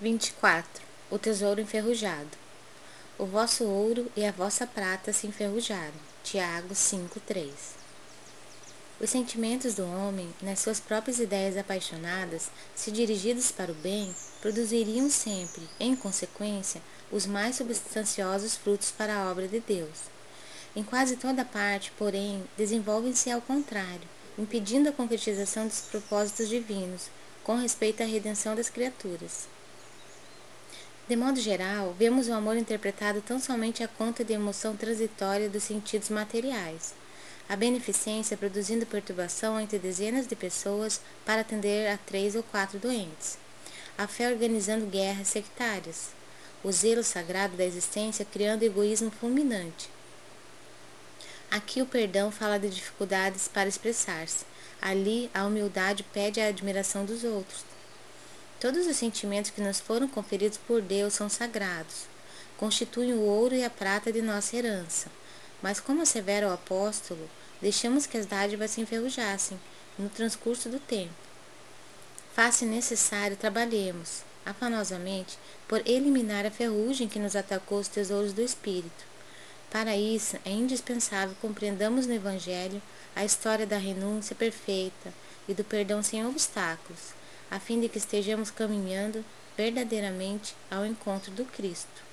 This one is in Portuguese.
24. O tesouro enferrujado. O vosso ouro e a vossa prata se enferrujaram. Tiago 5:3. Os sentimentos do homem, nas suas próprias ideias apaixonadas, se dirigidos para o bem, produziriam sempre, em consequência, os mais substanciosos frutos para a obra de Deus. Em quase toda parte, porém, desenvolvem-se ao contrário, impedindo a concretização dos propósitos divinos com respeito à redenção das criaturas. De modo geral, vemos o amor interpretado tão somente à conta de emoção transitória dos sentidos materiais. A beneficência produzindo perturbação entre dezenas de pessoas para atender a três ou quatro doentes. A fé organizando guerras sectárias. O zelo sagrado da existência criando egoísmo fulminante. Aqui o perdão fala de dificuldades para expressar-se. Ali a humildade pede a admiração dos outros. Todos os sentimentos que nos foram conferidos por Deus são sagrados, constituem o ouro e a prata de nossa herança. Mas, como assevera o apóstolo, deixamos que as dádivas se enferrujassem no transcurso do tempo. Faz-se necessário trabalhemos, afanosamente, por eliminar a ferrugem que nos atacou os tesouros do Espírito. Para isso, é indispensável compreendamos no Evangelho a história da renúncia perfeita e do perdão sem obstáculos a fim de que estejamos caminhando verdadeiramente ao encontro do Cristo.